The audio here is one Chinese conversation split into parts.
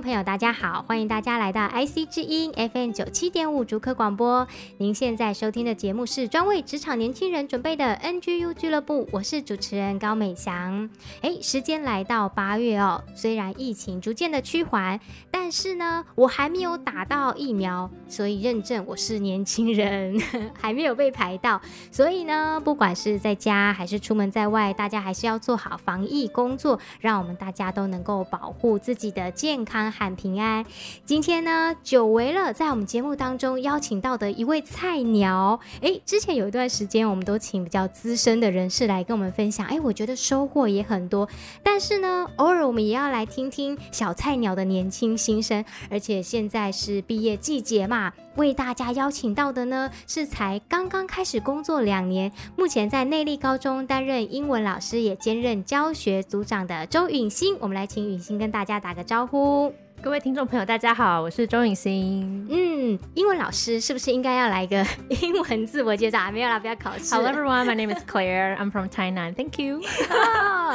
朋友，大家好，欢迎大家来到 IC 之音 FM 九七点五竹科广播。您现在收听的节目是专为职场年轻人准备的 NGU 俱乐部，我是主持人高美祥。哎，时间来到八月哦，虽然疫情逐渐的趋缓，但是呢，我还没有打到疫苗，所以认证我是年轻人，还没有被排到。所以呢，不管是在家还是出门在外，大家还是要做好防疫工作，让我们大家都能够保护自己的健康。喊平安。今天呢，久违了，在我们节目当中邀请到的一位菜鸟。哎，之前有一段时间，我们都请比较资深的人士来跟我们分享。哎，我觉得收获也很多。但是呢，偶尔我们也要来听听小菜鸟的年轻心声。而且现在是毕业季节嘛，为大家邀请到的呢，是才刚刚开始工作两年，目前在内坜高中担任英文老师，也兼任教学组长的周允欣。我们来请允欣跟大家打个招呼。各位听众朋友，大家好，我是周颖欣。嗯，英文老师是不是应该要来一个英文自我介绍？没有啦，不要考试。Hello everyone, my name is Claire. I'm from Tainan. Thank you.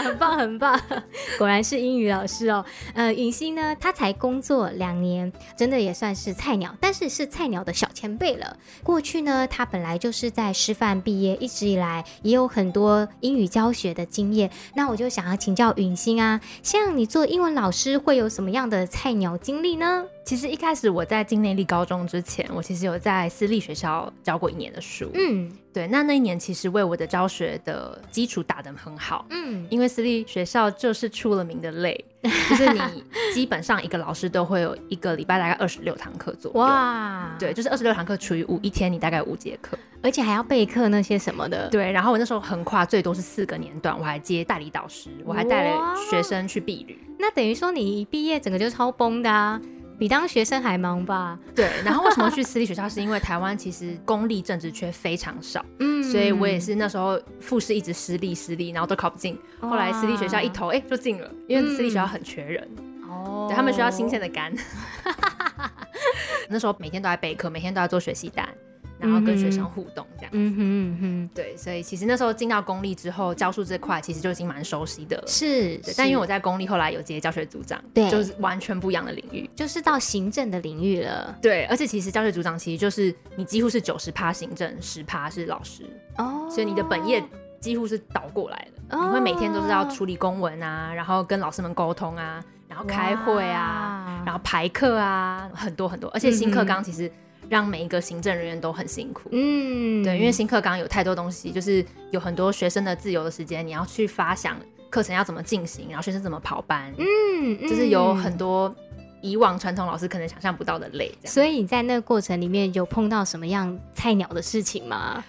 很棒，很棒，果然是英语老师哦。呃，允欣呢，他才工作两年，真的也算是菜鸟，但是是菜鸟的小前辈了。过去呢，他本来就是在师范毕业，一直以来也有很多英语教学的经验。那我就想要请教允欣啊，像你做英文老师会有什么样的菜菜鸟经历呢？其实一开始我在进内坜高中之前，我其实有在私立学校教过一年的书。嗯，对，那那一年其实为我的教学的基础打得很好。嗯，因为私立学校就是出了名的累，就是你基本上一个老师都会有一个礼拜大概二十六堂课左右。哇，对，就是二十六堂课除以五，一天你大概五节课，而且还要备课那些什么的。对，然后我那时候横跨最多是四个年段，我还接代理导师，我还带了学生去避旅。那等于说你一毕业整个就超崩的啊。比当学生还忙吧？对，然后为什么去私立学校？是因为台湾其实公立正职缺非常少，嗯，所以我也是那时候复试一直失利失利，然后都考不进。后来私立学校一投，哎、欸，就进了，因为私立学校很缺人，哦、嗯，对他们需要新鲜的肝。那时候每天都在备课，每天都在做学习单。然后跟学生互动这样，嗯哼嗯哼，对，所以其实那时候进到公立之后，教书这块其实就已经蛮熟悉的了。是，但因为我在公立后来有接教学组长，对，就是完全不一样的领域，就是到行政的领域了。对，而且其实教学组长其实就是你几乎是九十趴行政，十趴是老师哦，所以你的本业几乎是倒过来的，哦、你会每天都是要处理公文啊，然后跟老师们沟通啊，然后开会啊，哇然后排课啊，很多很多，而且新课纲其实。让每一个行政人员都很辛苦，嗯，对，因为新课纲有太多东西，就是有很多学生的自由的时间，你要去发想课程要怎么进行，然后学生怎么跑班，嗯，嗯，就是有很多以往传统老师可能想象不到的累。所以你在那个过程里面有碰到什么样菜鸟的事情吗？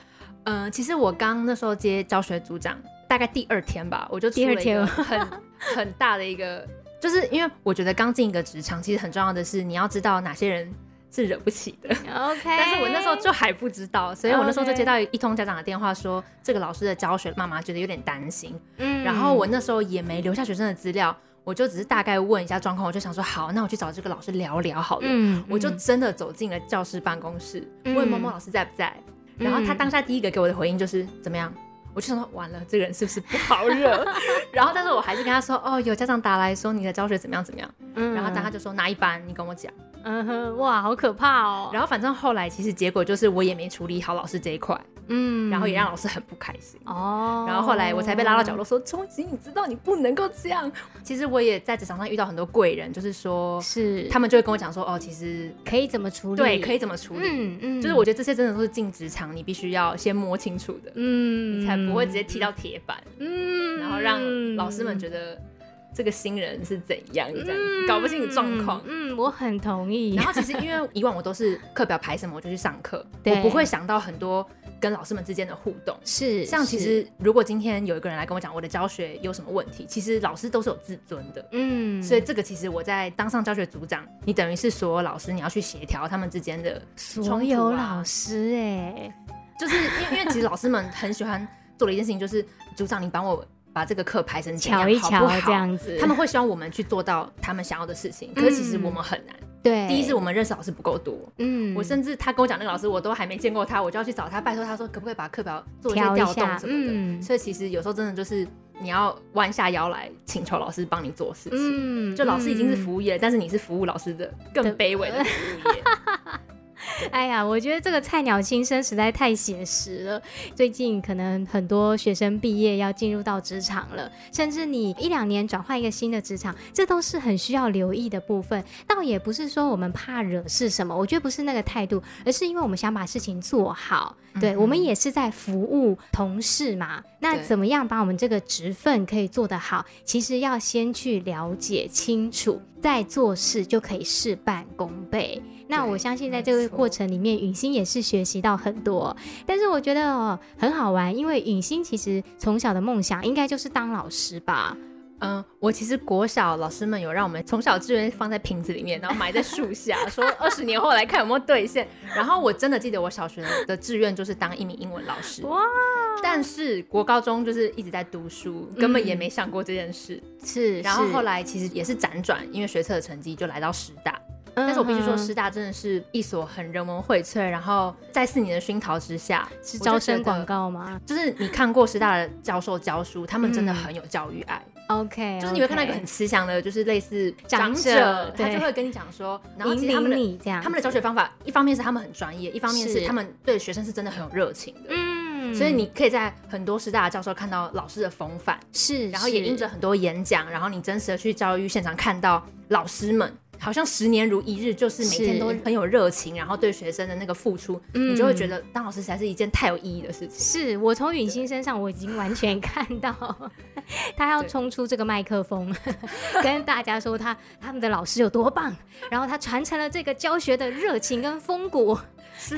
嗯、呃，其实我刚那时候接教学组长，大概第二天吧，我就出了一个很 很大的一个，就是因为我觉得刚进一个职场，其实很重要的是你要知道哪些人。是惹不起的，OK。但是我那时候就还不知道，所以我那时候就接到一通家长的电话说，说这个老师的教学，妈妈觉得有点担心。嗯，然后我那时候也没留下学生的资料，我就只是大概问一下状况，我就想说，好，那我去找这个老师聊聊好了。嗯，我就真的走进了教室办公室，嗯、问某某老师在不在。然后他当下第一个给我的回应就是怎么样？我就想说，完了，这个人是不是不好惹？然后，但是我还是跟他说，哦，有家长打来说你的教学怎么样怎么样。嗯，然后当他就说哪一班？你跟我讲。嗯哼，哇，好可怕哦！然后反正后来其实结果就是我也没处理好老师这一块，嗯，然后也让老师很不开心哦。然后后来我才被拉到角落说：“周琦，你知道你不能够这样。”其实我也在职场上遇到很多贵人，就是说，是他们就会跟我讲说：“哦，其实可以怎么处理？对，可以怎么处理？嗯嗯，就是我觉得这些真的都是进职场你必须要先摸清楚的，嗯，你才不会直接踢到铁板，嗯，然后让老师们觉得。”这个新人是怎样，这样、嗯、搞不清楚状况。嗯，我很同意。然后其实因为以往我都是课表排什么我就去上课，我不会想到很多跟老师们之间的互动。是，像其实如果今天有一个人来跟我讲我的教学有什么问题，其实老师都是有自尊的。嗯，所以这个其实我在当上教学组长，你等于是所有老师你要去协调他们之间的、啊、所有老师哎、欸，就是因为因为其实老师们很喜欢做的一件事情就是组长你帮我。把这个课排成乔一乔这样子，他们会希望我们去做到他们想要的事情，可是其实我们很难。对，第一是我们认识老师不够多，嗯，我甚至他跟我讲那个老师，我都还没见过他，我就要去找他拜托他说可不可以把课表做一些调动什么的。嗯，所以其实有时候真的就是你要弯下腰来请求老师帮你做事情。嗯，就老师已经是服务业，但是你是服务老师的更卑微的服务业。哎呀，我觉得这个菜鸟新生实在太写实了。最近可能很多学生毕业要进入到职场了，甚至你一两年转换一个新的职场，这都是很需要留意的部分。倒也不是说我们怕惹事什么，我觉得不是那个态度，而是因为我们想把事情做好。对，我们也是在服务同事嘛。那怎么样把我们这个职分可以做得好？其实要先去了解清楚，再做事就可以事半功倍。那我相信在这个过程里面，允欣也是学习到很多。但是我觉得哦，很好玩，因为允欣其实从小的梦想应该就是当老师吧。嗯，我其实国小老师们有让我们从小志愿放在瓶子里面，然后埋在树下，说二十年后来看有没有兑现。然后我真的记得我小学的志愿就是当一名英文老师。哇！但是国高中就是一直在读书，根本也没想过这件事。嗯、是。然后后来其实也是辗转，因为学测的成绩就来到师大。但是我必须说，师大真的是一所很人文荟萃，然后在四年的熏陶之下，是招生广告吗？就是你看过师大的教授教书，他们真的很有教育爱。OK，就是你会看到一个很慈祥的，就是类似长者，他就会跟你讲说，然后其实他们的他们的教学方法，一方面是他们很专业，一方面是他们对学生是真的很有热情的。嗯，所以你可以在很多师大的教授看到老师的风范，是，然后也因着很多演讲，然后你真实的去教育现场看到老师们。好像十年如一日，就是每天都很有热情，然后对学生的那个付出，嗯、你就会觉得当老师才是一件太有意义的事情。是我从允欣身上，我已经完全看到 他要冲出这个麦克风，跟大家说他他们的老师有多棒，然后他传承了这个教学的热情跟风骨。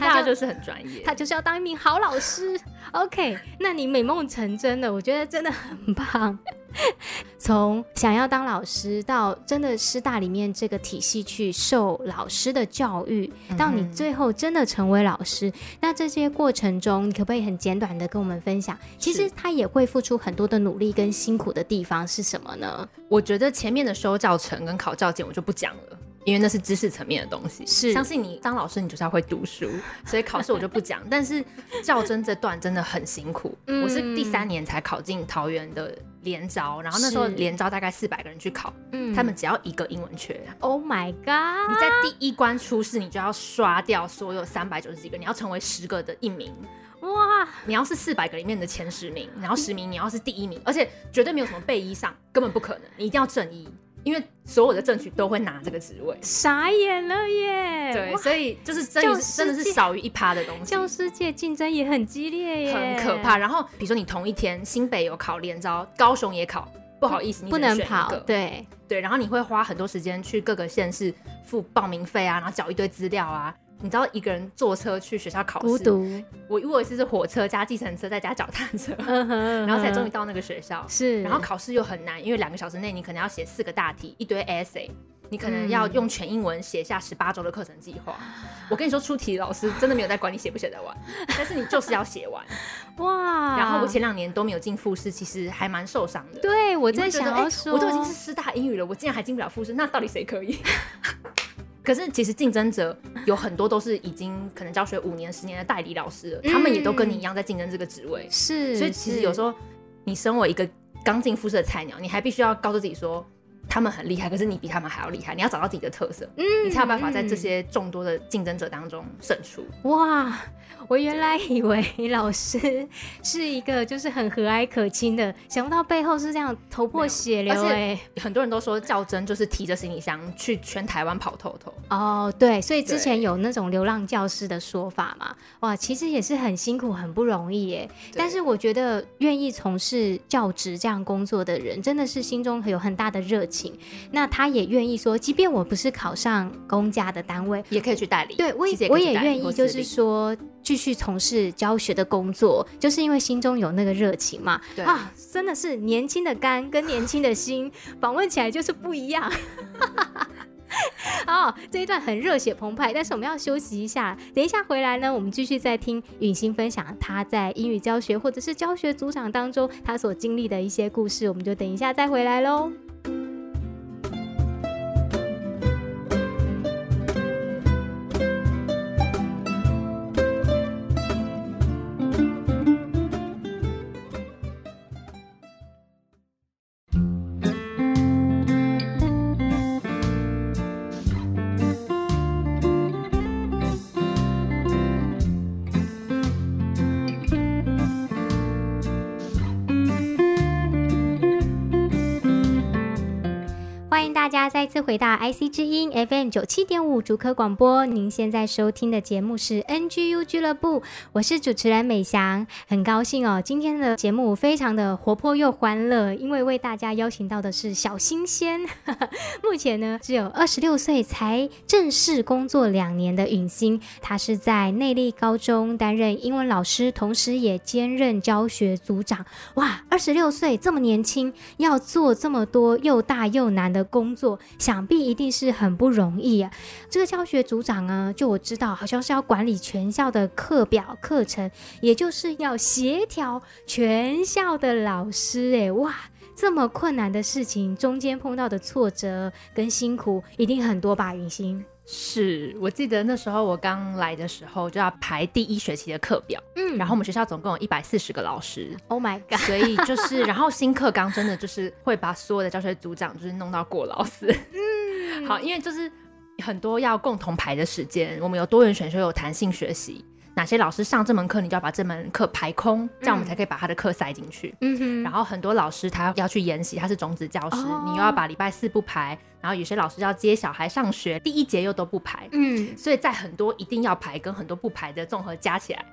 他就是很专业，他就是要当一名好老师。OK，那你美梦成真了，我觉得真的很棒。从想要当老师到真的师大里面这个体系去受老师的教育，到你最后真的成为老师，那这些过程中，你可不可以很简短的跟我们分享？其实他也会付出很多的努力跟辛苦的地方是什么呢？我觉得前面的收教程跟考教检我就不讲了。因为那是知识层面的东西，是相信你当老师，你就是要会读书，所以考试我就不讲。但是教真这段真的很辛苦，嗯、我是第三年才考进桃园的联招，然后那时候连招大概四百个人去考，嗯，他们只要一个英文缺。Oh my god！你在第一关初试，你就要刷掉所有三百九十几个，你要成为十个的一名。哇！你要是四百个里面的前十名，然后十名你要是第一名，而且绝对没有什么备一上，根本不可能，你一定要正一。因为所有的政局都会拿这个职位，傻眼了耶！对，所以就是真的是真的是少于一趴的东西。教师界竞争也很激烈耶，很可怕。然后比如说你同一天新北有考联招，高雄也考，不好意思，你不能跑。对对，然后你会花很多时间去各个县市付报名费啊，然后缴一堆资料啊。你知道一个人坐车去学校考试，孤独。我如果是是火车加计程车再加脚踏车，然后才终于到那个学校。是，然后考试又很难，因为两个小时内你可能要写四个大题，一堆 essay，你可能要用全英文写下十八周的课程计划。我跟你说，出题老师真的没有在管你写不写得完，但是你就是要写完。哇！然后我前两年都没有进复试，其实还蛮受伤的。对，我在想要说，我都已经是师大英语了，我竟然还进不了复试，那到底谁可以？可是其实竞争者有很多都是已经可能教学五年、十年的代理老师了，嗯、他们也都跟你一样在竞争这个职位。是，所以其实有时候你身为一个刚进复试的菜鸟，你还必须要告诉自己说，他们很厉害，可是你比他们还要厉害，你要找到自己的特色，嗯，你才有办法在这些众多的竞争者当中胜出。哇，我原来以为老师是一个就是很和蔼可亲的，想不到背后是这样头破血流哎！很多人都说较真就是提着行李箱去全台湾跑透透。哦，对，所以之前有那种流浪教师的说法嘛，哇，其实也是很辛苦、很不容易耶。但是我觉得愿意从事教职这样工作的人，真的是心中有很大的热情。那他也愿意说，即便我不是考上公家的单位，也可以去代理。对，我也我也愿意，就是说继续从事教学的工作，就是因为心中有那个热情嘛。对啊，真的是年轻的肝跟年轻的心，访问起来就是不一样。好，这一段很热血澎湃，但是我们要休息一下。等一下回来呢，我们继续再听允心分享他在英语教学或者是教学组长当中他所经历的一些故事。我们就等一下再回来喽。再次回到 IC 之音 FM 九七点五竹科广播，您现在收听的节目是 NGU 俱乐部，我是主持人美翔，很高兴哦，今天的节目非常的活泼又欢乐，因为为大家邀请到的是小新鲜，目前呢只有二十六岁，才正式工作两年的允心，她是在内坜高中担任英文老师，同时也兼任教学组长。哇，二十六岁这么年轻，要做这么多又大又难的工作。想必一定是很不容易啊！这个教学组长呢，就我知道，好像是要管理全校的课表课程，也就是要协调全校的老师。哎，哇，这么困难的事情，中间碰到的挫折跟辛苦一定很多吧？云心，是我记得那时候我刚来的时候就要排第一学期的课表，嗯，然后我们学校总共有一百四十个老师，Oh my god！所以就是，然后新课纲真的就是会把所有的教学组长就是弄到过劳死，嗯，好，因为就是很多要共同排的时间，我们有多元选修，有弹性学习。哪些老师上这门课，你就要把这门课排空，这样我们才可以把他的课塞进去。嗯哼。然后很多老师他要去研习，他是种子教师，哦、你又要把礼拜四不排。然后有些老师要接小孩上学，第一节又都不排。嗯。所以在很多一定要排跟很多不排的综合加起来，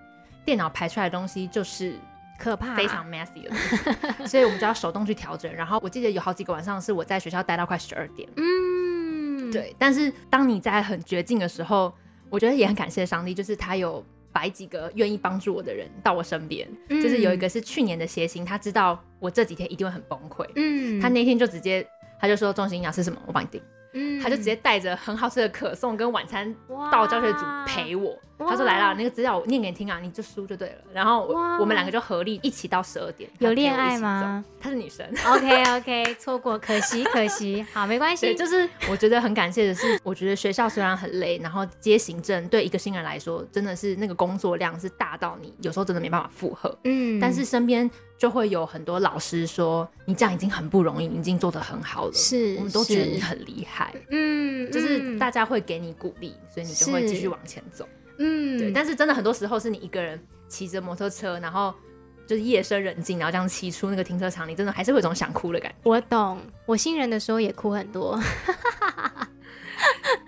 电脑排出来的东西就是可怕，非常 messy 的。所以我们就要手动去调整。然后我记得有好几个晚上是我在学校待到快十二点。嗯。对。但是当你在很绝境的时候，我觉得也很感谢上帝，就是他有。摆几个愿意帮助我的人到我身边，嗯、就是有一个是去年的谐星，他知道我这几天一定会很崩溃，嗯，他那天就直接他就说：“中心，你要吃什么？我帮你订。”嗯，他就直接带着很好吃的可颂跟晚餐到教学组陪我。他说：“来啦，那个资料我念给你听啊，你就输就对了。”然后我们两个就合力一起到十二点。有恋爱吗？她是女生。OK OK，错过，可惜可惜。好，没关系。就是我觉得很感谢的是，我觉得学校虽然很累，然后接行政对一个新人来说，真的是那个工作量是大到你有时候真的没办法负荷。嗯。但是身边就会有很多老师说：“你这样已经很不容易，你已经做得很好了。”是，我们都觉得你很厉害。嗯，就是大家会给你鼓励，所以你就会继续往前走。嗯，对，但是真的很多时候是你一个人骑着摩托车，然后就是夜深人静，然后这样骑出那个停车场，你真的还是会有一种想哭的感觉。我懂，我新人的时候也哭很多。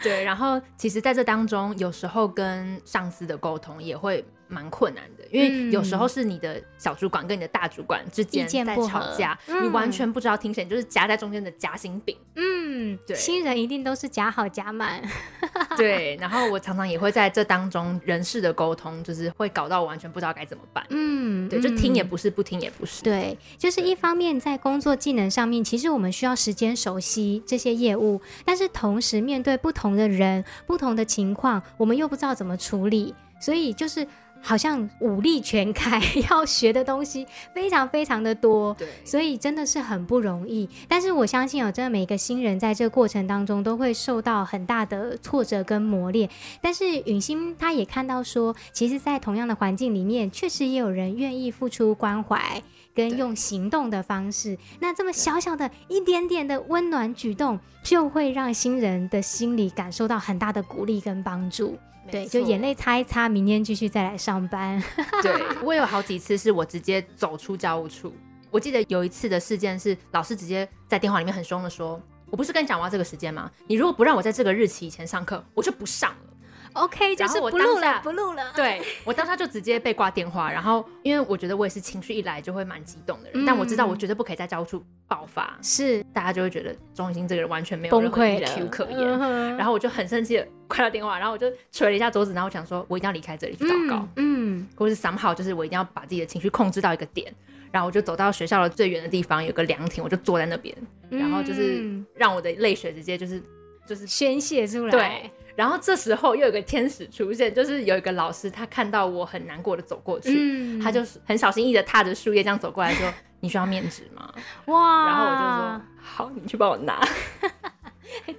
对，然后其实在这当中，有时候跟上司的沟通也会蛮困难的，因为有时候是你的小主管跟你的大主管之间在吵架，你完全不知道听谁，就是夹在中间的夹心饼。嗯，对，新人一定都是夹好夹满。对，然后我常常也会在这当中人事的沟通，就是会搞到我完全不知道该怎么办。嗯，对，就听也不是，不听也不是。对，就是一方面在工作技能上面，其实我们需要时间熟悉这些业务，但是同时面对不同的人、不同的情况，我们又不知道怎么处理，所以就是。好像武力全开，要学的东西非常非常的多，对，所以真的是很不容易。但是我相信哦，真的每一个新人在这个过程当中都会受到很大的挫折跟磨练。但是允星他也看到说，其实，在同样的环境里面，确实也有人愿意付出关怀跟用行动的方式。那这么小小的一点点的温暖举动，就会让新人的心里感受到很大的鼓励跟帮助。对，就眼泪擦一擦，明天继续再来上班。对，我有好几次是我直接走出教务处。我记得有一次的事件是，老师直接在电话里面很凶的说：“我不是跟你讲我要这个时间吗？你如果不让我在这个日期以前上课，我就不上了。” OK，就是不录了，不录了。对，我当下就直接被挂电话，然后因为我觉得我也是情绪一来就会蛮激动的人，嗯、但我知道我绝对不可以在教务处爆发，是。大家就会觉得钟允心这个人完全没有任何 EQ 可言，嗯、然后我就很生气的挂掉电话，然后我就捶了一下桌子，然后我想说我一定要离开这里去祷告，嗯，嗯。或是 somehow 就是我一定要把自己的情绪控制到一个点，然后我就走到学校的最远的地方有个凉亭，我就坐在那边，然后就是让我的泪水直接就是就是宣泄出来，对。然后这时候又有个天使出现，就是有一个老师，他看到我很难过的走过去，嗯、他就是很小心翼翼的踏着树叶这样走过来说：“你需要面纸吗？” 哇！然后我就说：“好，你去帮我拿。”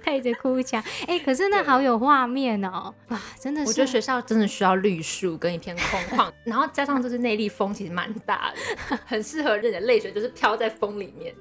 带着哭腔，哎、欸，可是那好有画面哦！哇，真的是，我觉得学校真的需要绿树跟一片空旷，然后加上就是内力风其实蛮大的，很适合让你的泪水就是飘在风里面。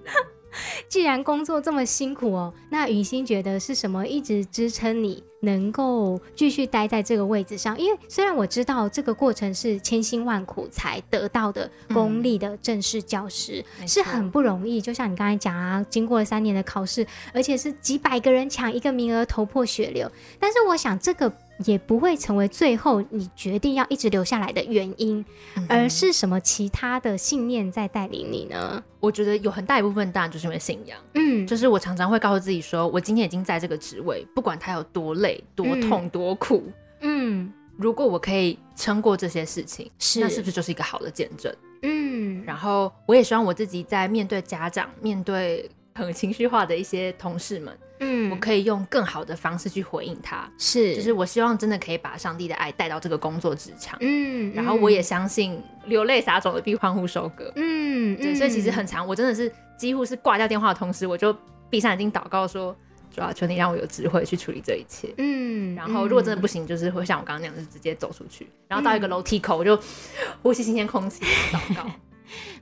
既然工作这么辛苦哦，那雨欣觉得是什么一直支撑你能够继续待在这个位置上？因为虽然我知道这个过程是千辛万苦才得到的公立的正式教师，嗯、是很不容易。就像你刚才讲啊，经过了三年的考试，而且是几百个人抢一个名额，头破血流。但是我想这个。也不会成为最后你决定要一直留下来的原因，嗯、而是什么其他的信念在带领你呢？我觉得有很大一部分当然就是因为信仰，嗯，就是我常常会告诉自己说，我今天已经在这个职位，不管它有多累、多痛、多苦，嗯，如果我可以撑过这些事情，是。那是不是就是一个好的见证？嗯，然后我也希望我自己在面对家长、面对很情绪化的一些同事们。嗯，我可以用更好的方式去回应他，是，就是我希望真的可以把上帝的爱带到这个工作职场，嗯，然后我也相信流泪撒种的必欢呼收割，嗯，对，所以其实很长，我真的是几乎是挂掉电话的同时，我就闭上眼睛祷告说，主要求你让我有智慧去处理这一切，嗯，然后如果真的不行，就是会像我刚刚那样，就直接走出去，然后到一个楼梯口，我就呼吸新鲜空气，祷告。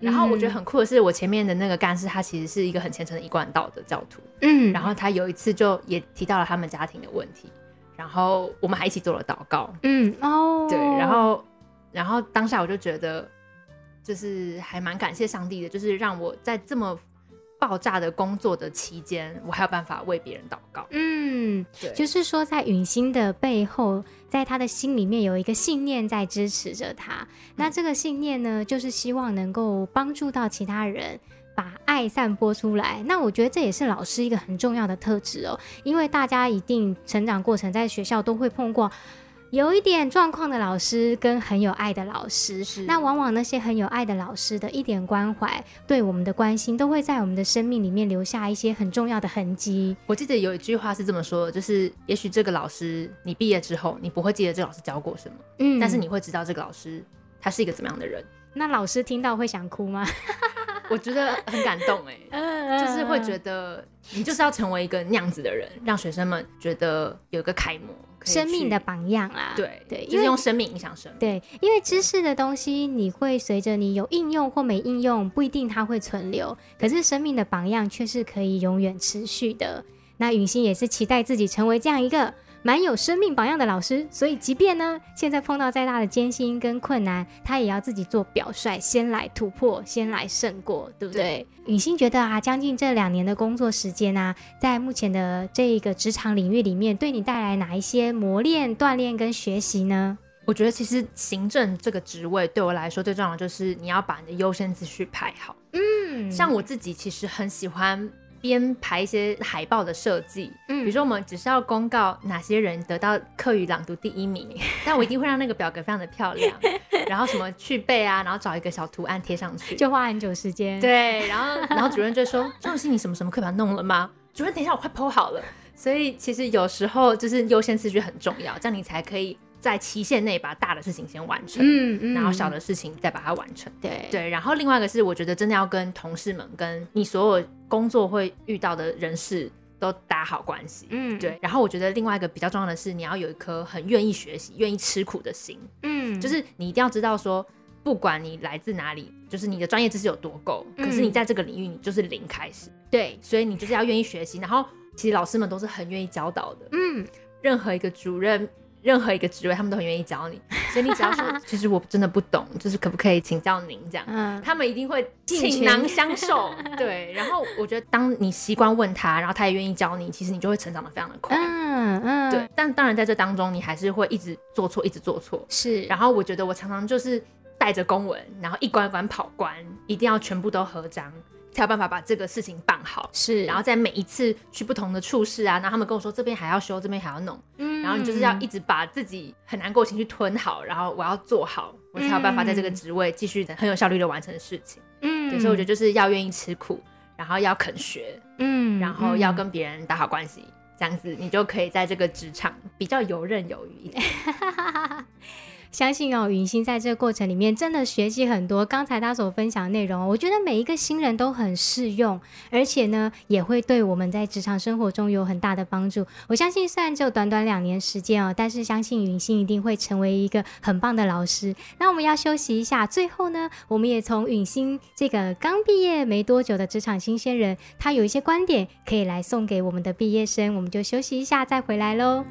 然后我觉得很酷的是，我前面的那个干事，他其实是一个很虔诚的一贯道的教徒。嗯，然后他有一次就也提到了他们家庭的问题，然后我们还一起做了祷告。嗯哦，对，然后然后当下我就觉得，就是还蛮感谢上帝的，就是让我在这么。爆炸的工作的期间，我还有办法为别人祷告。嗯，对，就是说，在陨星的背后，在他的心里面有一个信念在支持着他。嗯、那这个信念呢，就是希望能够帮助到其他人，把爱散播出来。那我觉得这也是老师一个很重要的特质哦，因为大家一定成长过程在学校都会碰过。有一点状况的老师跟很有爱的老师，是那往往那些很有爱的老师的一点关怀，对我们的关心，都会在我们的生命里面留下一些很重要的痕迹。我记得有一句话是这么说的，就是也许这个老师你毕业之后，你不会记得这个老师教过什么，嗯，但是你会知道这个老师他是一个怎么样的人。那老师听到会想哭吗？我觉得很感动哎、欸，就是会觉得你就是要成为一个那样子的人，让学生们觉得有一个楷模。生命的榜样啦，对对，就是用生命影响生命。对，因为知识的东西，你会随着你有应用或没应用，不一定它会存留。可是生命的榜样却是可以永远持续的。那允心也是期待自己成为这样一个。蛮有生命榜样的老师，所以即便呢，现在碰到再大的艰辛跟困难，他也要自己做表率，先来突破，先来胜过，对不对？雨欣觉得啊，将近这两年的工作时间啊，在目前的这个职场领域里面，对你带来哪一些磨练、锻炼跟学习呢？我觉得其实行政这个职位对我来说最重要的就是你要把你的优先次序排好。嗯，像我自己其实很喜欢。编排一些海报的设计，嗯，比如说我们只是要公告哪些人得到课语朗读第一名，但我一定会让那个表格非常的漂亮，然后什么去背啊，然后找一个小图案贴上去，就花很久时间。对，然后然后主任就说：“钟允心，你什么什么课本弄了吗？”主任，等一下我快 po 好了。所以其实有时候就是优先次序很重要，这样你才可以在期限内把大的事情先完成，嗯嗯，然后小的事情再把它完成。对对，然后另外一个是，我觉得真的要跟同事们、跟你所有工作会遇到的人事都打好关系。嗯，对。然后我觉得另外一个比较重要的是，你要有一颗很愿意学习、愿意吃苦的心。嗯，就是你一定要知道说，不管你来自哪里，就是你的专业知识有多够，可是你在这个领域你就是零开始。对，所以你就是要愿意学习。然后其实老师们都是很愿意教导的。嗯，任何一个主任。任何一个职位，他们都很愿意教你，所以你只要说，其实我真的不懂，就是可不可以请教您这样，嗯，他们一定会倾囊相授。对，然后我觉得当你习惯问他，然后他也愿意教你，其实你就会成长的非常的快。嗯嗯，对。但当然在这当中，你还是会一直做错，一直做错。是。然后我觉得我常常就是带着公文，然后一关一关跑关，一定要全部都合章。才有办法把这个事情办好，是，然后在每一次去不同的处室啊，然后他们跟我说这边还要修，这边还要弄，嗯，然后你就是要一直把自己很难过的情绪吞好，然后我要做好，我才有办法在这个职位继续很有效率的完成事情，嗯，所以我觉得就是要愿意吃苦，然后要肯学，嗯，然后要跟别人打好关系，这样子你就可以在这个职场比较游刃有余一点。相信哦，允星在这个过程里面真的学习很多。刚才他所分享的内容，我觉得每一个新人都很适用，而且呢，也会对我们在职场生活中有很大的帮助。我相信，虽然只有短短两年时间哦，但是相信允星一定会成为一个很棒的老师。那我们要休息一下，最后呢，我们也从允星这个刚毕业没多久的职场新鲜人，他有一些观点可以来送给我们的毕业生。我们就休息一下，再回来喽。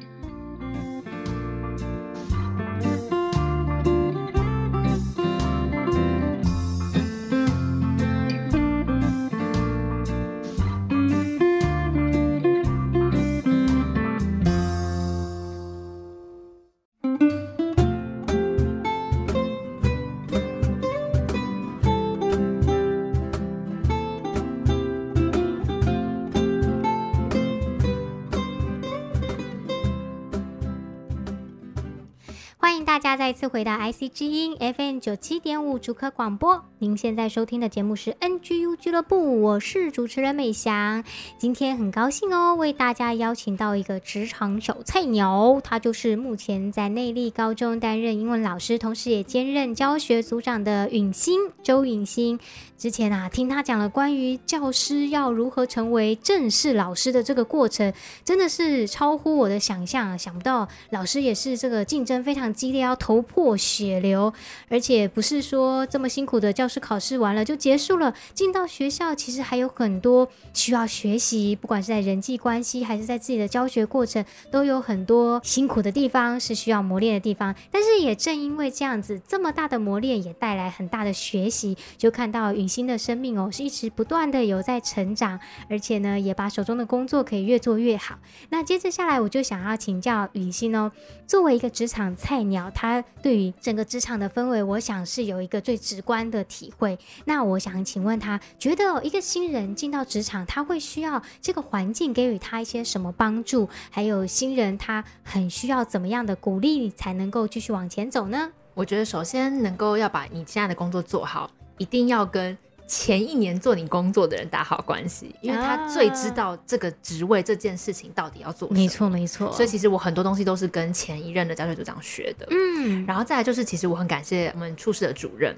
再次回到 IC 之音 FM 九七点五竹科广播，您现在收听的节目是 NGU 俱乐部，我是主持人美翔。今天很高兴哦，为大家邀请到一个职场小菜鸟，他就是目前在内力高中担任英文老师，同时也兼任教学组长的允欣周允欣。之前啊，听他讲了关于教师要如何成为正式老师的这个过程，真的是超乎我的想象啊，想不到老师也是这个竞争非常激烈。要投头破血流，而且不是说这么辛苦的教师考试完了就结束了。进到学校，其实还有很多需要学习，不管是在人际关系，还是在自己的教学过程，都有很多辛苦的地方，是需要磨练的地方。但是也正因为这样子，这么大的磨练也带来很大的学习，就看到允欣的生命哦，是一直不断的有在成长，而且呢，也把手中的工作可以越做越好。那接着下来，我就想要请教允欣哦，作为一个职场菜鸟。他对于整个职场的氛围，我想是有一个最直观的体会。那我想请问他，觉得一个新人进到职场，他会需要这个环境给予他一些什么帮助？还有新人他很需要怎么样的鼓励，才能够继续往前走呢？我觉得首先能够要把你现在的工作做好，一定要跟。前一年做你工作的人打好关系，因为他最知道这个职位这件事情到底要做什么。没错，没错。所以其实我很多东西都是跟前一任的教学组长学的。嗯，然后再来就是，其实我很感谢我们处室的主任。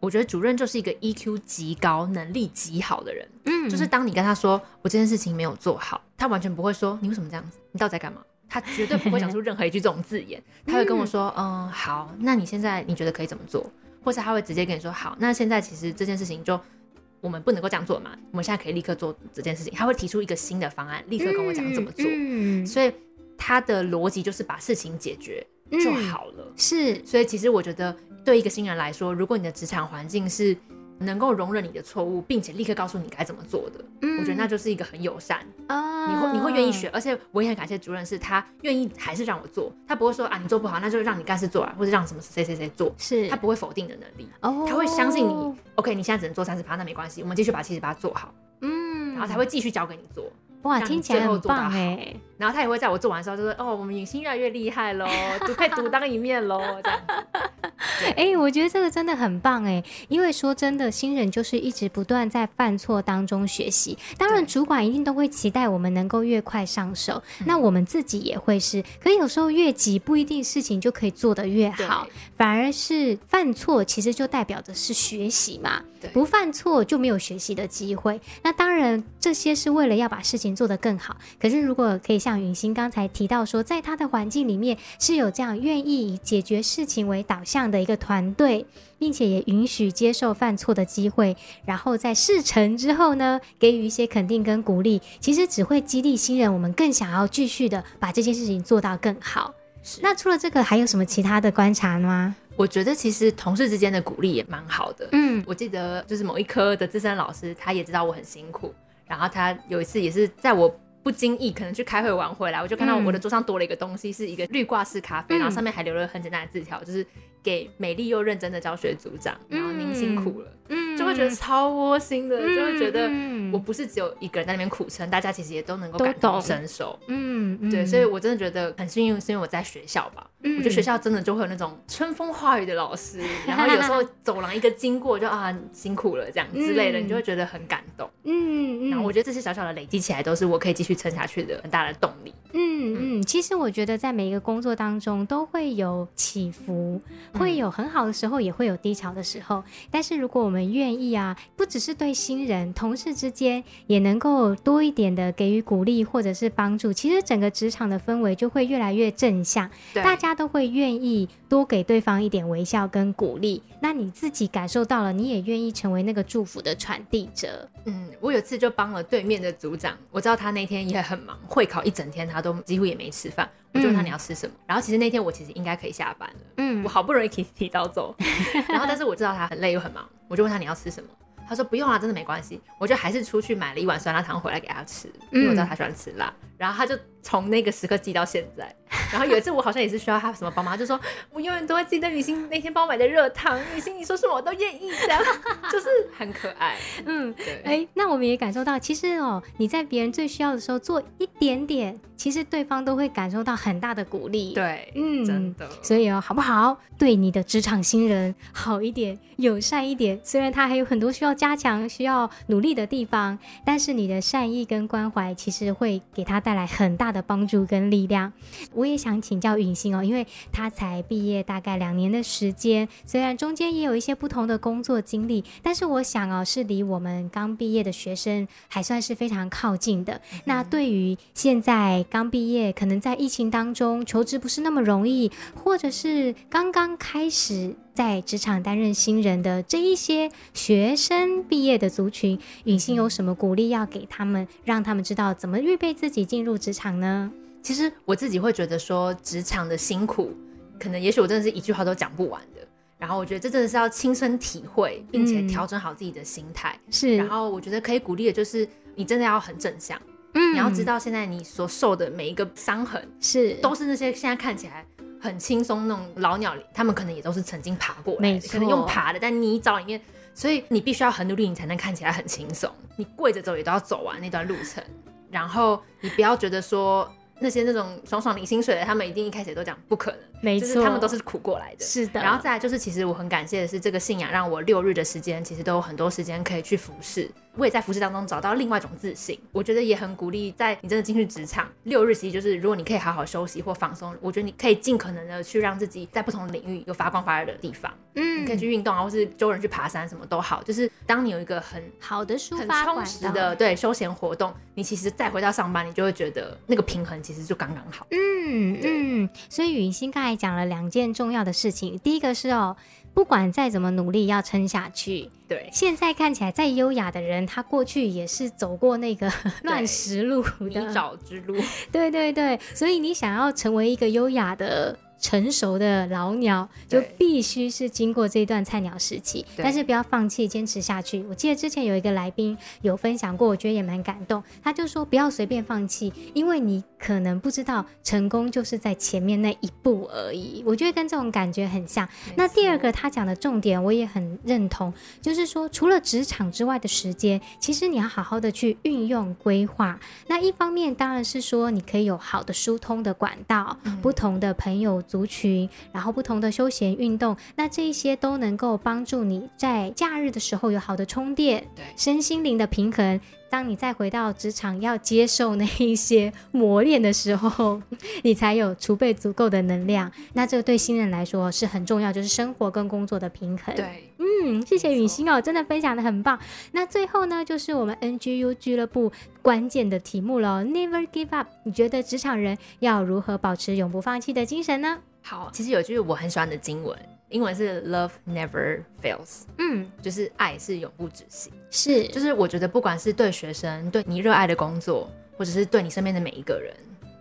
我觉得主任就是一个 EQ 极高、能力极好的人。嗯，就是当你跟他说我这件事情没有做好，他完全不会说你为什么这样子，你到底在干嘛？他绝对不会讲出任何一句这种字眼。他会跟我说，嗯，嗯，好，那你现在你觉得可以怎么做？或是他会直接跟你说，好，那现在其实这件事情就我们不能够这样做嘛，我们现在可以立刻做这件事情。他会提出一个新的方案，立刻跟我讲怎么做。嗯，所以他的逻辑就是把事情解决就好了。嗯，是，所以其实我觉得对一个新人来说，如果你的职场环境是能够容忍你的错误，并且立刻告诉你该怎么做的，嗯，我觉得那就是一个很友善。啊，你会你会愿意学，而且我也很感谢主任，是他愿意还是让我做，他不会说啊你做不好，那就让你干事做啊，或者让什么谁谁谁做，是。他不会否定的能力，哦，他会相信你，OK，你现在只能做三十趴，那没关系，我们继续把七十八做好，嗯，然后才会继续交给你做，哇，听起来很棒哎，然后他也会在我做完的时候就说，哦，我们影星越来越厉害喽，就可以独当一面喽，这样子。哎、欸，我觉得这个真的很棒哎，因为说真的，新人就是一直不断在犯错当中学习。当然，主管一定都会期待我们能够越快上手，那我们自己也会是。可有时候越急，不一定事情就可以做得越好，反而是犯错其实就代表的是学习嘛。不犯错就没有学习的机会。那当然，这些是为了要把事情做得更好。可是如果可以像允星刚才提到说，在他的环境里面是有这样愿意以解决事情为导向的一个团队，并且也允许接受犯错的机会，然后在事成之后呢，给予一些肯定跟鼓励，其实只会激励新人，我们更想要继续的把这件事情做到更好。那除了这个，还有什么其他的观察吗？我觉得其实同事之间的鼓励也蛮好的。嗯，我记得就是某一科的资深老师，他也知道我很辛苦，然后他有一次也是在我不经意可能去开会玩回来，我就看到我的桌上多了一个东西，是一个绿挂式咖啡，然后上面还留了很简单的字条，就是给美丽又认真的教学组长，然后您辛苦了。嗯，就会觉得超窝心的，就会觉得我不是只有一个人在那边苦撑，大家其实也都能够感同身受。嗯，对，所以我真的觉得很幸运，是因为我在学校吧。我觉得学校真的就会有那种春风化雨的老师，然后有时候走廊一个经过就啊辛苦了这样之类的，你就会觉得很感动。嗯，然后我觉得这些小小的累积起来，都是我可以继续撑下去的很大的动力。嗯嗯，其实我觉得在每一个工作当中都会有起伏，会有很好的时候，也会有低潮的时候。但是如果我们愿意啊，不只是对新人、同事之间，也能够多一点的给予鼓励或者是帮助，其实整个职场的氛围就会越来越正向，大家都会愿意多给对方一点微笑跟鼓励。那你自己感受到了，你也愿意成为那个祝福的传递者。嗯，我有次就帮了对面的组长，我知道他那天也很忙，会考一整天，他都几乎也没吃饭。我就问他你要吃什么，嗯、然后其实那天我其实应该可以下班了，嗯，我好不容易可以提早走，然后但是我知道他很累又很忙，我就问他你要吃什么。他说不用啊，真的没关系。我就还是出去买了一碗酸辣汤回来给他吃，因为我知道他喜欢吃辣。然后他就从那个时刻记到现在。然后有一次我好像也是需要他什么帮忙，就说我永远都会记得雨欣那天帮我买的热汤。雨欣你说什么我都愿意，这样 就是很可爱。嗯，对。哎，那我们也感受到，其实哦，你在别人最需要的时候做一点点，其实对方都会感受到很大的鼓励。对，嗯，真的。所以哦，好不好？对你的职场新人好一点，友善一点。虽然他还有很多需要加强、需要努力的地方，但是你的善意跟关怀，其实会给他带来很大的帮助跟力量。我也想请教允欣哦，因为他才毕业大概两年的时间，虽然中间也有一些不同的工作经历，但是我想哦，是离我们刚毕业的学生还算是非常靠近的。嗯、那对于现在刚毕业，可能在疫情当中求职不是那么容易，或者是刚刚开始。在职场担任新人的这一些学生毕业的族群，允欣有什么鼓励要给他们，让他们知道怎么预备自己进入职场呢？其实我自己会觉得说，职场的辛苦，可能也许我真的是一句话都讲不完的。然后我觉得这真的是要亲身体会，并且调整好自己的心态。是、嗯。然后我觉得可以鼓励的就是，你真的要很正向。嗯。你要知道，现在你所受的每一个伤痕，是都是那些现在看起来。很轻松那种老鸟，他们可能也都是曾经爬过来的，可能用爬的，但泥沼里面，所以你必须要很努力，你才能看起来很轻松。你跪着走也都要走完那段路程，然后你不要觉得说那些那种爽爽领薪水的，他们一定一开始都讲不可能，没错，就是他们都是苦过来的。是的，然后再来就是，其实我很感谢的是，这个信仰让我六日的时间，其实都有很多时间可以去服侍。我也在服饰当中找到另外一种自信，我觉得也很鼓励。在你真的进去职场，六日其实就是如果你可以好好休息或放松，我觉得你可以尽可能的去让自己在不同的领域有发光发热的地方。嗯，你可以去运动啊，或是周人去爬山，什么都好。就是当你有一个很好的抒发、很充实的对休闲活动，你其实再回到上班，你就会觉得那个平衡其实就刚刚好。嗯嗯，所以雨欣刚才讲了两件重要的事情，第一个是哦。不管再怎么努力，要撑下去。对，现在看起来再优雅的人，他过去也是走过那个 乱石路的泥沼之路。对对对，所以你想要成为一个优雅的。成熟的老鸟就必须是经过这段菜鸟时期，但是不要放弃，坚持下去。我记得之前有一个来宾有分享过，我觉得也蛮感动。他就说不要随便放弃，因为你可能不知道成功就是在前面那一步而已。我觉得跟这种感觉很像。那第二个他讲的重点我也很认同，就是说除了职场之外的时间，其实你要好好的去运用规划。那一方面当然是说你可以有好的疏通的管道，嗯、不同的朋友。族群，然后不同的休闲运动，那这一些都能够帮助你在假日的时候有好的充电，对，身心灵的平衡。当你再回到职场要接受那一些磨练的时候，你才有储备足够的能量。那这个对新人来说是很重要，就是生活跟工作的平衡。对，嗯，谢谢雨欣哦，真的分享的很棒。那最后呢，就是我们 NGU 俱乐部关键的题目了，Never give up。你觉得职场人要如何保持永不放弃的精神呢？好，其实有句我很喜欢的经文。英文是 Love never fails，嗯，就是爱是永不止息，是，就是我觉得不管是对学生，对你热爱的工作，或者是对你身边的每一个人，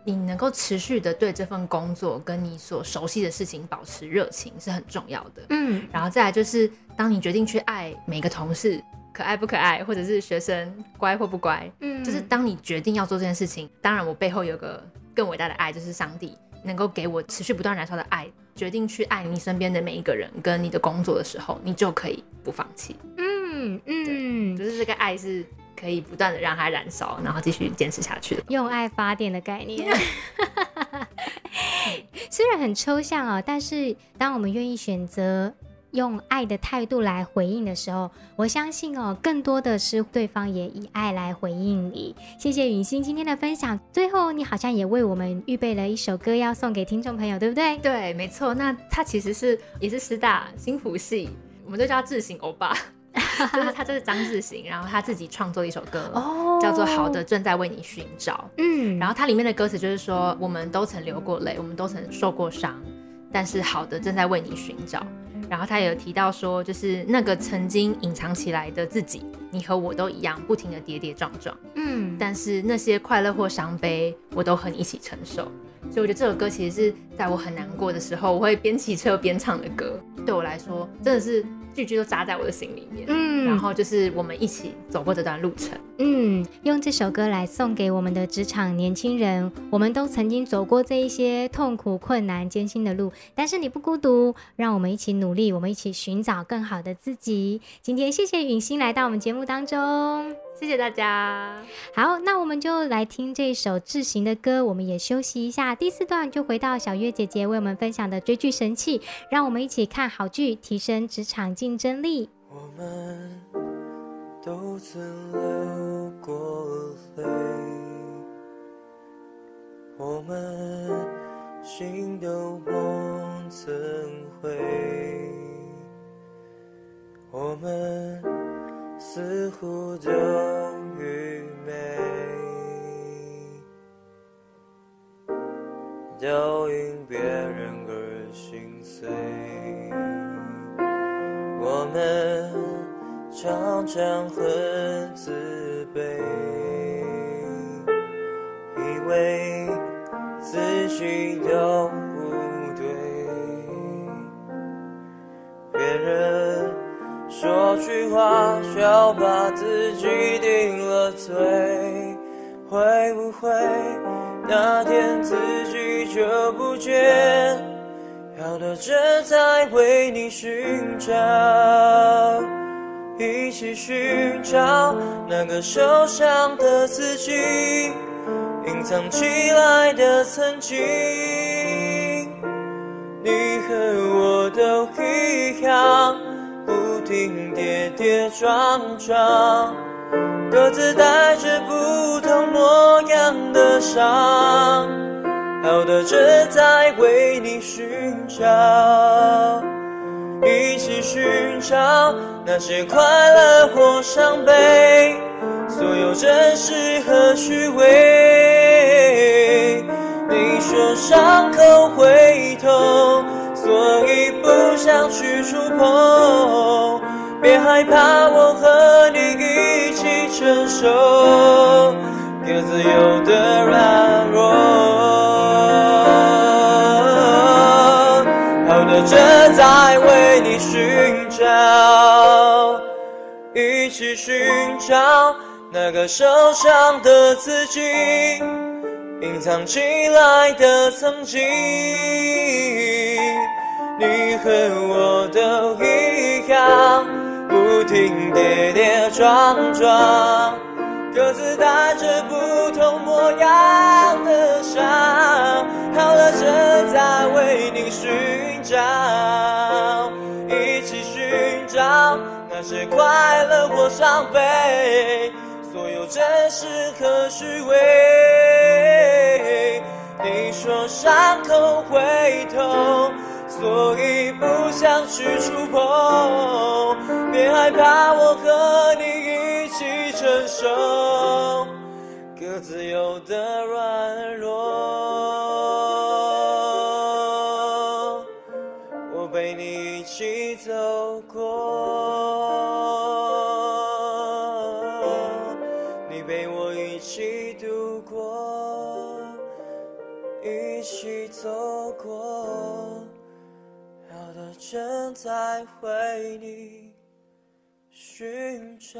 你能够持续的对这份工作跟你所熟悉的事情保持热情是很重要的，嗯，然后再来就是当你决定去爱每个同事，可爱不可爱，或者是学生乖或不乖，嗯，就是当你决定要做这件事情，当然我背后有个更伟大的爱，就是上帝能够给我持续不断燃烧的爱。决定去爱你身边的每一个人，跟你的工作的时候，你就可以不放弃。嗯嗯，就是这个爱是可以不断的让它燃烧，然后继续坚持下去的。用爱发电的概念，虽然很抽象哦，但是当我们愿意选择。用爱的态度来回应的时候，我相信哦，更多的是对方也以爱来回应你。谢谢允欣今天的分享。最后，你好像也为我们预备了一首歌要送给听众朋友，对不对？对，没错。那他其实是也是师大新服系，我们都叫他志行欧巴，就是他就是张志行，然后他自己创作一首歌，哦，叫做《好的正在为你寻找》。嗯，然后它里面的歌词就是说，我们都曾流过泪，我们都曾受过伤，但是好的正在为你寻找。然后他也有提到说，就是那个曾经隐藏起来的自己，你和我都一样，不停的跌跌撞撞。嗯，但是那些快乐或伤悲，我都和你一起承受。所以我觉得这首歌其实是在我很难过的时候，我会边骑车边唱的歌。对我来说，真的是。句句都扎在我的心里面，嗯，然后就是我们一起走过这段路程，嗯，用这首歌来送给我们的职场年轻人，我们都曾经走过这一些痛苦、困难、艰辛的路，但是你不孤独，让我们一起努力，我们一起寻找更好的自己。今天谢谢允心来到我们节目当中。谢谢大家。好，那我们就来听这首智行的歌。我们也休息一下，第四段就回到小月姐姐为我们分享的追剧神器，让我们一起看好剧，提升职场竞争力。我们都曾流过泪，我们心都都因别人而心碎。我们常常会为你寻找，一起寻找那个受伤的自己，隐藏起来的曾经。你和我都一样。不停跌跌撞撞，各自带着不同模样的伤，好的正在为你寻找，寻找那些快乐或伤悲，所有真实和虚伪。你说伤口会痛，所以不想去触碰。别害怕，我和你一起承受各自有的软寻找那个受伤的自己，隐藏起来的曾经。你和我都一样，不停跌跌撞撞，各自带着不同模样的伤。好了，正在为你寻找，一起寻找。那些快乐或伤悲，所有真实和虚伪。你说伤口会痛，所以不想去触碰。别害怕，我和你一起承受各自有的软弱。正在为你寻找。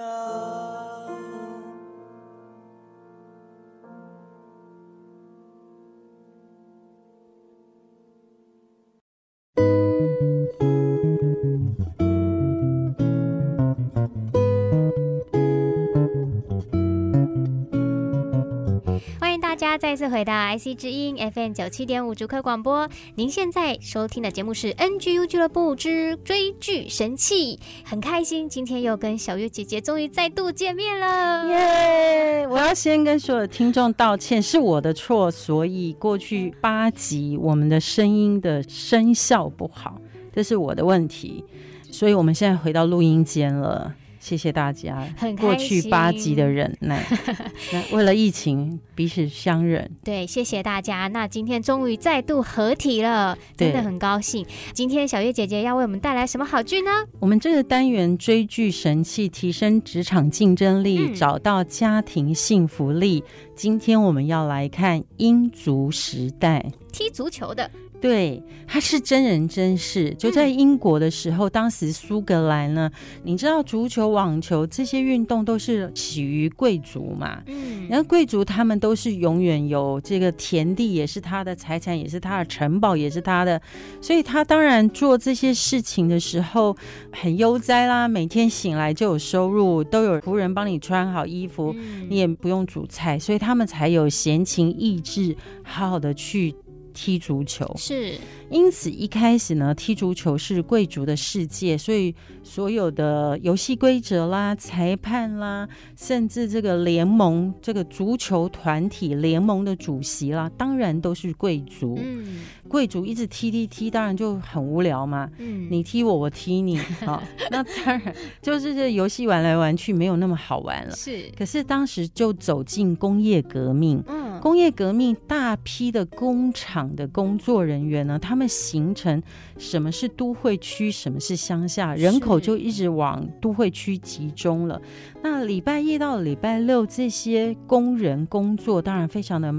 再次回到 IC 之音 FM 九七点五主客广播，您现在收听的节目是 NGU 俱乐部之追剧神器，很开心今天又跟小月姐姐终于再度见面了，耶、yeah！我要先跟所有听众道歉，是我的错，所以过去八集我们的声音的声效不好，这是我的问题，所以我们现在回到录音间了。谢谢大家，过去八集的忍耐，那为了疫情彼此相忍。对，谢谢大家。那今天终于再度合体了，真的很高兴。今天小月姐姐要为我们带来什么好剧呢？我们这个单元追剧神器，提升职场竞争力，嗯，找到家庭幸福力。今天我们要来看《英足时代》，踢足球的。对，他是真人真事。就在英国的时候，嗯、当时苏格兰呢，你知道足球、网球这些运动都是起于贵族嘛。嗯，然后贵族他们都是永远有这个田地，也是他的财产，也是他的城堡，也是他的。所以他当然做这些事情的时候很悠哉啦，每天醒来就有收入，都有仆人帮你穿好衣服，嗯、你也不用煮菜，所以他们才有闲情逸致，好好的去。踢足球。是，因此一开始呢，踢足球是贵族的世界，所以所有的游戏规则啦、裁判啦，甚至这个联盟、这个足球团体联盟的主席啦，当然都是贵族。嗯，贵族一直踢踢踢，当然就很无聊嘛。嗯，你踢我，我踢你，好，那当然就是这游戏玩来玩去，没有那么好玩了。是，可是当时就走进工业革命。嗯。工业革命，大批的工厂的工作人员呢，他们形成什么是都会区，什么是乡下，人口就一直往都会区集中了。那礼拜一到礼拜六，这些工人工作当然非常的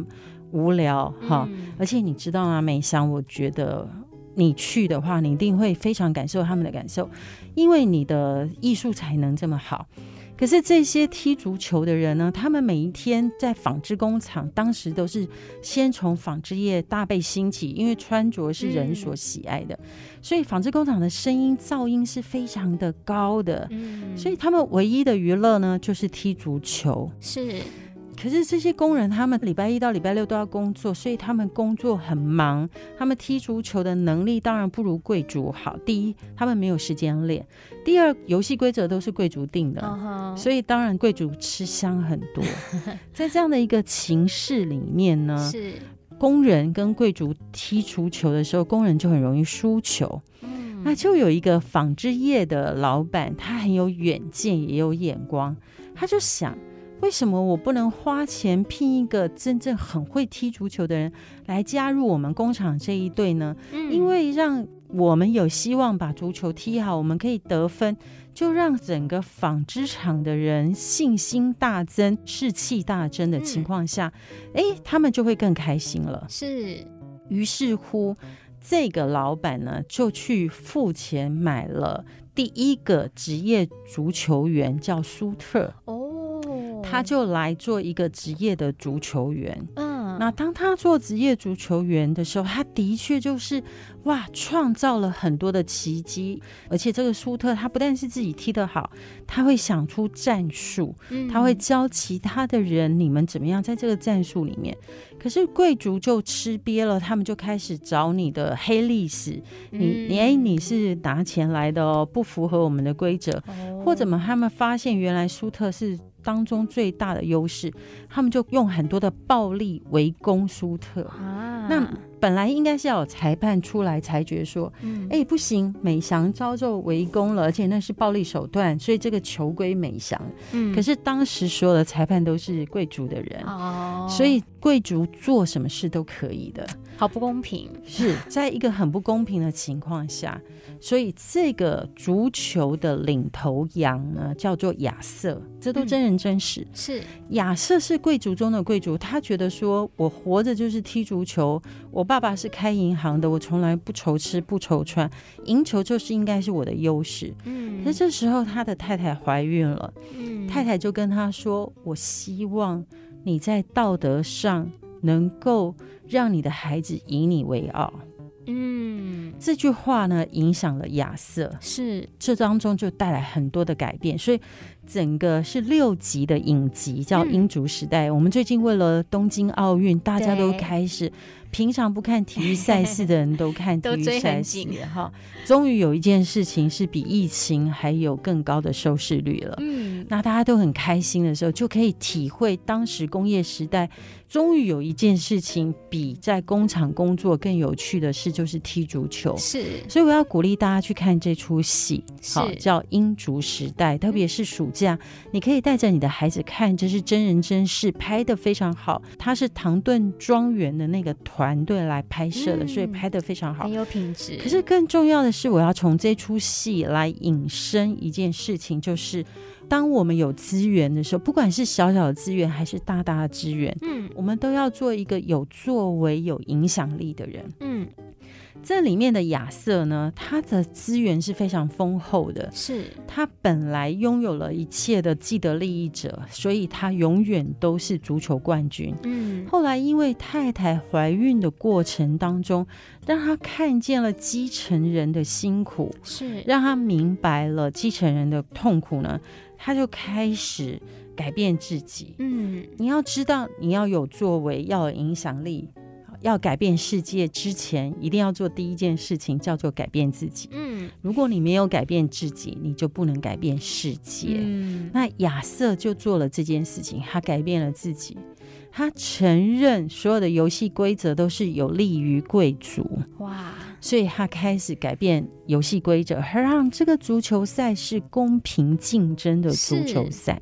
无聊哈、嗯。而且你知道吗，美香，我觉得你去的话，你一定会非常感受他们的感受，因为你的艺术才能这么好。可是这些踢足球的人呢，他们每一天在纺织工厂，当时都是先从纺织业大被兴起，因为穿着是人所喜爱的，嗯、所以纺织工厂的声音噪音是非常的高的，嗯、所以他们唯一的娱乐呢就是踢足球。是。可是这些工人，他们礼拜一到礼拜六都要工作，所以他们工作很忙。他们踢足球的能力当然不如贵族好。第一，他们没有时间练；第二，游戏规则都是贵族定的，uh -huh. 所以当然贵族吃香很多。在这样的一个情势里面呢，是工人跟贵族踢足球的时候，工人就很容易输球。嗯，那就有一个纺织业的老板，他很有远见，也有眼光，他就想。为什么我不能花钱聘一个真正很会踢足球的人来加入我们工厂这一队呢？嗯，因为让我们有希望把足球踢好，我们可以得分，就让整个纺织厂的人信心大增、士气大增的情况下，哎，嗯，他们就会更开心了。是，于是乎，这个老板呢就去付钱买了第一个职业足球员，叫苏特。哦。他就来做一个职业的足球员。嗯，那当他做职业足球员的时候，他的确就是哇，创造了很多的奇迹。而且这个苏特，他不但是自己踢得好，他会想出战术，他会教其他的人，你们怎么样在这个战术里面。可是贵族就吃瘪了，他们就开始找你的黑历史，你你哎，你是拿钱来的哦，不符合我们的规则，或者嘛，他们发现原来苏特是。当中最大的优势，他们就用很多的暴力围攻苏特。啊，那本来应该是要有裁判出来裁决说，嗯，哎，不行，美翔遭受围攻了，而且那是暴力手段，所以这个球归美翔。嗯，可是当时所有的裁判都是贵族的人，哦，所以贵族做什么事都可以的。好不公平，是在一个很不公平的情况下，所以这个足球的领头羊呢，叫做亚瑟，这都真人真事。嗯、是亚瑟是贵族中的贵族，他觉得说我活着就是踢足球，我爸爸是开银行的，我从来不愁吃不愁穿，赢球就是应该是我的优势。嗯，那这时候他的太太怀孕了，嗯，太太就跟他说：“我希望你在道德上能够。”让你的孩子以你为傲，嗯，这句话呢，影响了亚瑟，是。这当中就带来很多的改变，所以整个是六集的影集叫《英足时代》。嗯，我们最近为了东京奥运，大家都开始。平常不看体育赛事的人都看 体育赛事哈，终于有一件事情是比疫情还有更高的收视率了。嗯，那大家都很开心的时候，就可以体会当时工业时代，终于有一件事情比在工厂工作更有趣的事，就是踢足球。是，所以我要鼓励大家去看这出戏，好，叫《英足时代》，特别是暑假，你可以带着你的孩子看，这是真人真事，拍的非常好。它是唐顿庄园的那个团。团队来拍摄的，所以拍的非常好，很有品质。可是更重要的是，我要从这出戏来引申一件事情，就是当我们有资源的时候，不管是小小的资源还是大大的资源，嗯，我们都要做一个有作为、有影响力的人，嗯。这里面的亚瑟呢，他的资源是非常丰厚的，是他本来拥有了一切的既得利益者，所以他永远都是足球冠军。嗯，后来因为太太怀孕的过程当中，让他看见了继承人的辛苦，是让他明白了继承人的痛苦呢，他就开始改变自己。嗯，你要知道，你要有作为，要有影响力。要改变世界之前，一定要做第一件事情，叫做改变自己。嗯，如果你没有改变自己，你就不能改变世界。嗯，那亚瑟就做了这件事情，他改变了自己，他承认所有的游戏规则都是有利于贵族。哇，所以他开始改变游戏规则，让这个足球赛是公平竞争的足球赛。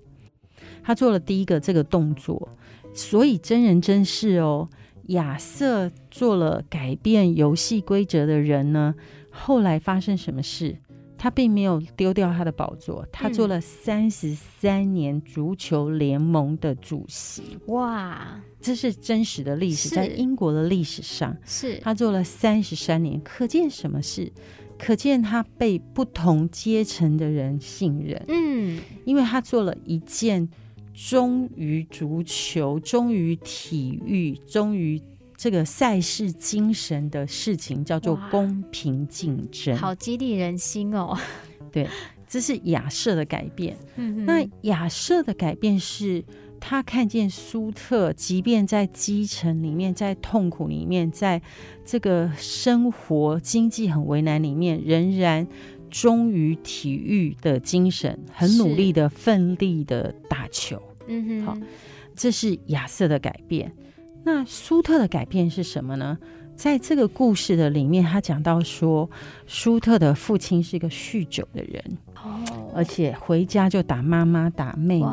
他做了第一个这个动作，所以真人真事哦。亚瑟做了改变游戏规则的人呢，后来发生什么事？他并没有丢掉他的宝座，他做了三十三年足球联盟的主席。哇，这是真实的历史，在英国的历史上，是他做了三十三年，可见什么事？可见他被不同阶层的人信任。嗯，因为他做了一件。忠于足球，忠于体育，忠于这个赛事精神的事情，叫做公平竞争，好激励人心哦。对，这是亚瑟的改变。嗯哼，那亚瑟的改变是他看见苏特，即便在基层里面，在痛苦里面，在这个生活经济很为难里面，仍然忠于体育的精神，很努力的、奋力的打球。嗯哼，好，这是亚瑟的改变。那苏特的改变是什么呢？在这个故事的里面，他讲到说，苏特的父亲是一个酗酒的人，哦，而且回家就打妈妈、打妹妹。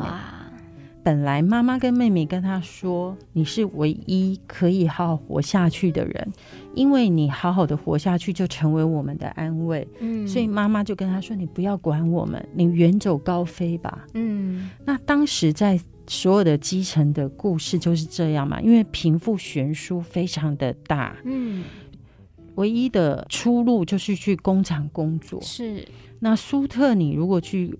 本来妈妈跟妹妹跟他说：“你是唯一可以好好活下去的人，因为你好好的活下去，就成为我们的安慰。”嗯，所以妈妈就跟他说：“你不要管我们，你远走高飞吧。”嗯，那当时在所有的基层的故事就是这样嘛，因为贫富悬殊非常的大。嗯，唯一的出路就是去工厂工作。是，那苏特，你如果去。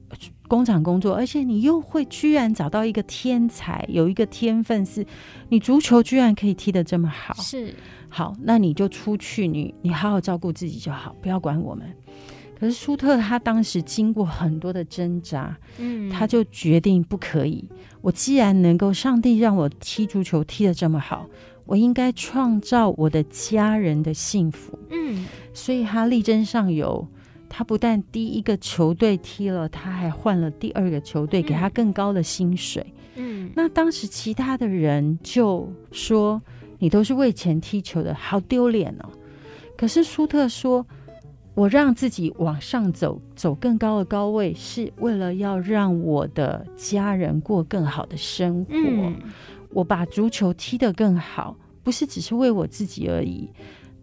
工厂工作，而且你又会居然找到一个天才，有一个天分，是你足球居然可以踢得这么好。是，好，那你就出去，你你好好照顾自己就好，不要管我们。可是舒特他当时经过很多的挣扎，嗯，他就决定不可以。我既然能够，上帝让我踢足球踢得这么好，我应该创造我的家人的幸福，嗯，所以他力争上游。他不但第一个球队踢了，他还换了第二个球队，给他更高的薪水。嗯，那当时其他的人就说：“你都是为钱踢球的，好丢脸哦。”可是舒特说：“我让自己往上走，走更高的高位，是为了要让我的家人过更好的生活。嗯，我把足球踢得更好，不是只是为我自己而已。”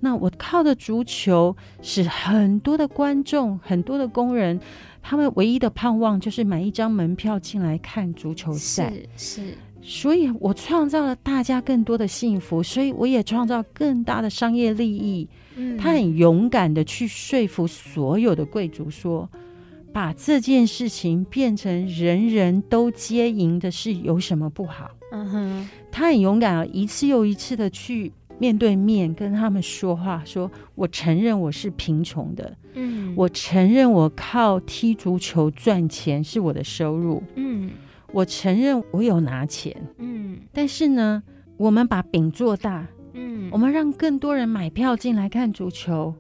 那我靠的足球，使很多的观众、很多的工人，他们唯一的盼望就是买一张门票进来看足球赛。是，是，所以我创造了大家更多的幸福，所以我也创造更大的商业利益。嗯，他很勇敢的去说服所有的贵族说，把这件事情变成人人都皆赢的事，有什么不好？嗯哼，他很勇敢啊，一次又一次的去。面对面跟他们说话，说我承认我是贫穷的，嗯，我承认我靠踢足球赚钱是我的收入，嗯，我承认我有拿钱，嗯，但是呢，我们把饼做大，嗯，我们让更多人买票进来看足球，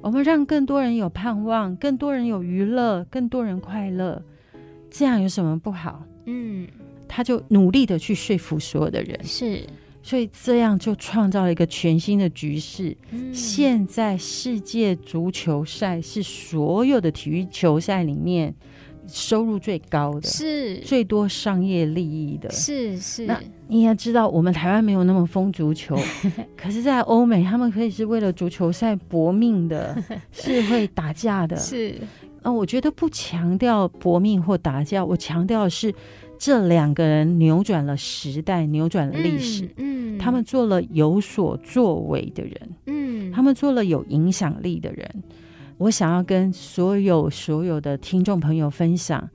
我们让更多人有盼望，更多人有娱乐，更多人快乐，这样有什么不好？嗯，他就努力的去说服所有的人，是。所以这样就创造了一个全新的局势。嗯、现在世界足球赛是所有的体育球赛里面收入最高的，是最多商业利益的。是是。那你也知道，我们台湾没有那么疯足球，可是，在欧美，他们可以是为了足球赛搏命的，是会打架的。是。啊，我觉得不强调搏命或打架，我强调的是。这两个人扭转了时代，扭转了历史。嗯，嗯，他们做了有所作为的人。嗯，他们做了有影响力的人。我想要跟所有所有的听众朋友分享，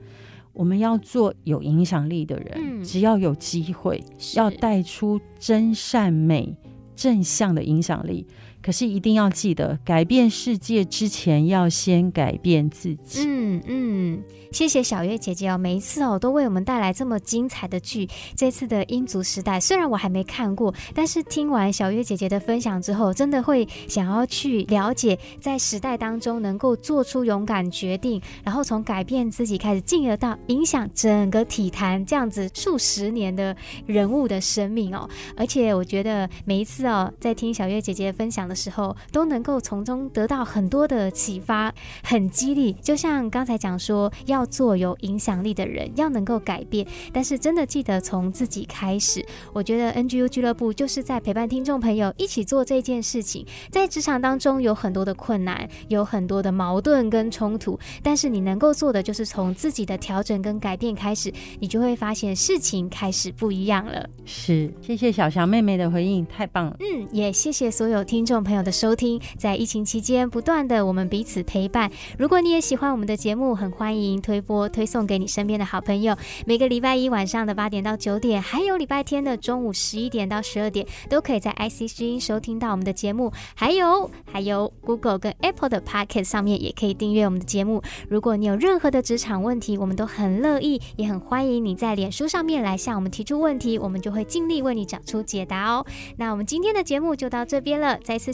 我们要做有影响力的人。嗯，只要有机会，要带出真善美、正向的影响力。可是一定要记得，改变世界之前，要先改变自己。嗯嗯。谢谢小月姐姐哦，每一次哦都为我们带来这么精彩的剧。这次的《英足时代》虽然我还没看过，但是听完小月姐姐的分享之后，真的会想要去了解，在时代当中能够做出勇敢决定，然后从改变自己开始，进而到影响整个体坛这样子数十年的人物的生命哦。而且我觉得每一次哦，在听小月姐姐分享的时候，都能够从中得到很多的启发，很激励。就像刚才讲说要。做有影响力的人，要能够改变，但是真的记得从自己开始。我觉得 NGU 俱乐部就是在陪伴听众朋友一起做这件事情。在职场当中有很多的困难，有很多的矛盾跟冲突，但是你能够做的就是从自己的调整跟改变开始，你就会发现事情开始不一样了。是，谢谢小翔妹妹的回应，太棒了。嗯，也谢谢所有听众朋友的收听。在疫情期间，不断的我们彼此陪伴。如果你也喜欢我们的节目，很欢迎推。播推送给你身边的好朋友。每个礼拜一晚上的八点到九点，还有礼拜天的中午十一点到十二点，都可以在 IC 之音收听到我们的节目。还有还有 Google 跟 Apple 的 Podcast 上面也可以订阅我们的节目。如果你有任何的职场问题，我们都很乐意，也很欢迎你在脸书上面来向我们提出问题，我们就会尽力为你找出解答哦。那我们今天的节目就到这边了，再次